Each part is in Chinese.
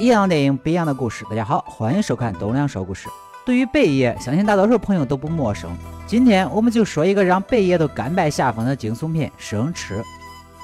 一样的电影，不一样的故事。大家好，欢迎收看东梁说故事。对于贝爷，相信大多数朋友都不陌生。今天我们就说一个让贝爷都甘拜下风的惊悚片《生吃》。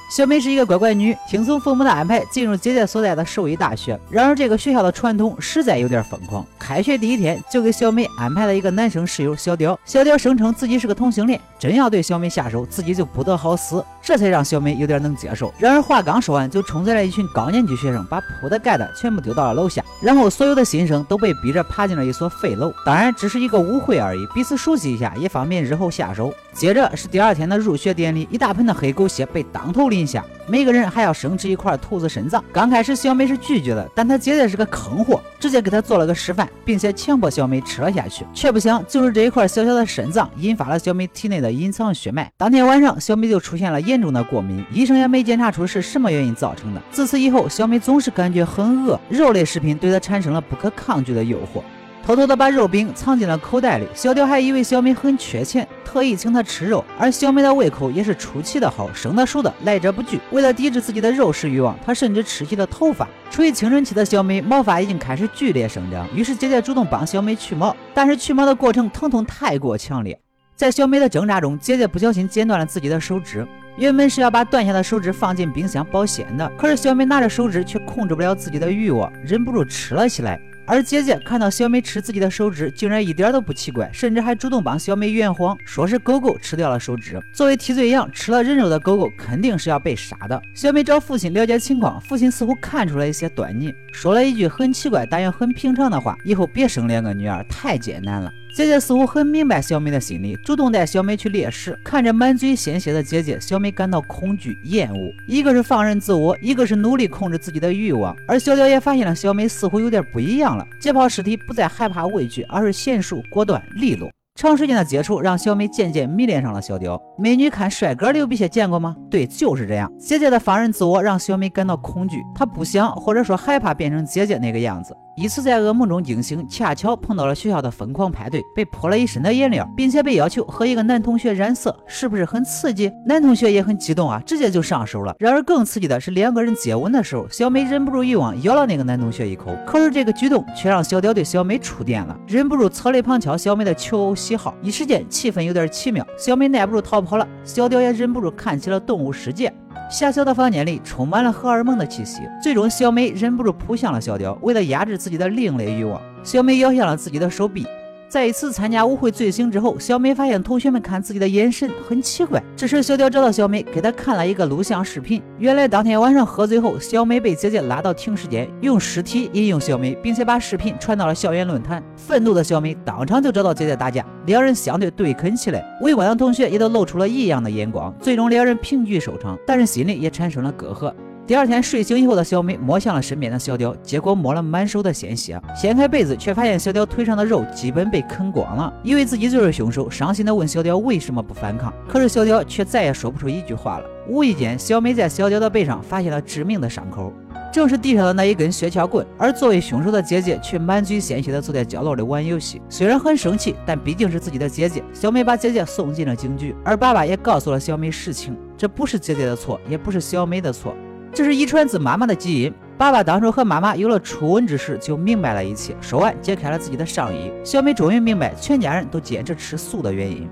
小美是一个乖乖女，听从父母的安排进入姐姐所在的兽医大学。然而这个学校的传统实在有点疯狂。开学第一天就给小美安排了一个男生室友小屌。小屌声称自己是个同性恋，真要对小美下手，自己就不得好死。这才让小美有点能接受。然而话刚说完，就冲进来一群高年级学生，把铺的盖的全部丢到了楼下。然后所有的新生都被逼着爬进了一所废楼。当然只是一个舞会而已，彼此熟悉一下，也方便日后下手。接着是第二天的入学典礼，一大盆的黑狗血被当头淋下，每个人还要生吃一块兔子肾脏。刚开始小美是拒绝的，但她姐姐是个坑货，直接给她做了个示范，并且强迫小美吃了下去。却不想就是这一块小小的肾脏引发了小美体内的隐藏血脉。当天晚上，小美就出现了严严重的过敏，医生也没检查出是什么原因造成的。自此以后，小美总是感觉很饿，肉类食品对她产生了不可抗拒的诱惑。偷偷的把肉饼藏进了口袋里，小雕还以为小美很缺钱，特意请她吃肉。而小美的胃口也是出奇的好，生的熟的来者不拒。为了抵制自己的肉食欲望，她甚至吃起了头发。处于青春期的小美毛发已经开始剧烈生长，于是姐姐主动帮小美去毛，但是去毛的过程疼痛太过强烈，在小美的挣扎中，姐姐不小心剪断了自己的手指。原本是要把断下的手指放进冰箱保鲜的，可是小美拿着手指却控制不了自己的欲望，忍不住吃了起来。而姐姐看到小美吃自己的手指，竟然一点都不奇怪，甚至还主动帮小美圆谎，说是狗狗吃掉了手指。作为替罪羊，吃了人肉的狗狗肯定是要被杀的。小美找父亲了解情况，父亲似乎看出了一些端倪，说了一句很奇怪但又很平常的话：“以后别生两个女儿，太艰难了。”姐姐似乎很明白小美的心理，主动带小美去猎食。看着满嘴鲜血的姐姐，小美感到恐惧、厌恶。一个是放任自我，一个是努力控制自己的欲望。而小雕也发现了小美似乎有点不一样了，解剖尸体不再害怕畏惧，而是娴熟、果断、利落。长时间的接触让小美渐渐迷恋上了小雕。美女看帅哥流鼻血见过吗？对，就是这样。姐姐的放任自我让小美感到恐惧，她不想或者说害怕变成姐姐那个样子。一次在噩梦中惊醒，恰巧碰到了学校的疯狂派对，被泼了一身的颜料，并且被要求和一个男同学染色，是不是很刺激？男同学也很激动啊，直接就上手了。然而更刺激的是两个人接吻的时候，小美忍不住欲望咬了那个男同学一口，可是这个举动却让小屌对小美触电了，忍不住侧肋旁敲小美的求偶喜好，一时间气氛有点奇妙。小美耐不住逃跑了，小屌也忍不住看起了动物世界。狭小的房间里充满了荷尔蒙的气息，最终小美忍不住扑向了小雕。为了压制自己的另类欲望，小美咬向了自己的手臂。在一次参加舞会醉醒之后，小美发现同学们看自己的眼神很奇怪。这时，小雕找到小美，给她看了一个录像视频。原来，当天晚上喝醉后，小美被姐姐拉到停尸间，用尸体引诱小美，并且把视频传到了校园论坛。愤怒的小美当场就找到姐姐打架，两人相对对啃起来。围观的同学也都露出了异样的眼光。最终，两人平局收场，但是心里也产生了隔阂。第二天睡醒以后的小美摸向了身边的小雕，结果摸了满手的鲜血。掀开被子，却发现小雕腿上的肉基本被啃光了。以为自己就是凶手，伤心的问小雕为什么不反抗。可是小雕却再也说不出一句话了。无意间，小美在小雕的背上发现了致命的伤口，正是地上的那一根雪橇棍。而作为凶手的姐姐却满嘴鲜血的坐在角落里玩游戏。虽然很生气，但毕竟是自己的姐姐。小美把姐姐送进了警局，而爸爸也告诉了小美实情。这不是姐姐的错，也不是小美的错。这是遗传自妈妈的基因。爸爸当初和妈妈有了初吻之时，就明白了一切。说完，解开了自己的上衣。小美终于明白全家人都坚持吃素的原因。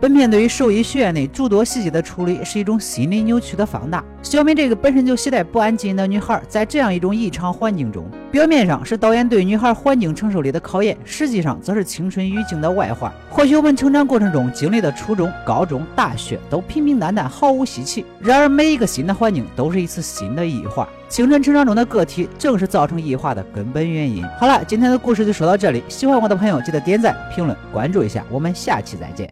本片对于兽医学院内诸多细节的处理，是一种心理扭曲的放大。小美这个本身就携带不安基因的女孩，在这样一种异常环境中，表面上是导演对女孩环境承受力的考验，实际上则是青春语境的外化。或许我们成长过程中经历的初中、高中、大学都平平淡淡，毫无稀奇。然而，每一个新的环境都是一次新的异化。青春成长中的个体，正是造成异化的根本原因。好了，今天的故事就说到这里。喜欢我的朋友，记得点赞、评论、关注一下。我们下期再见。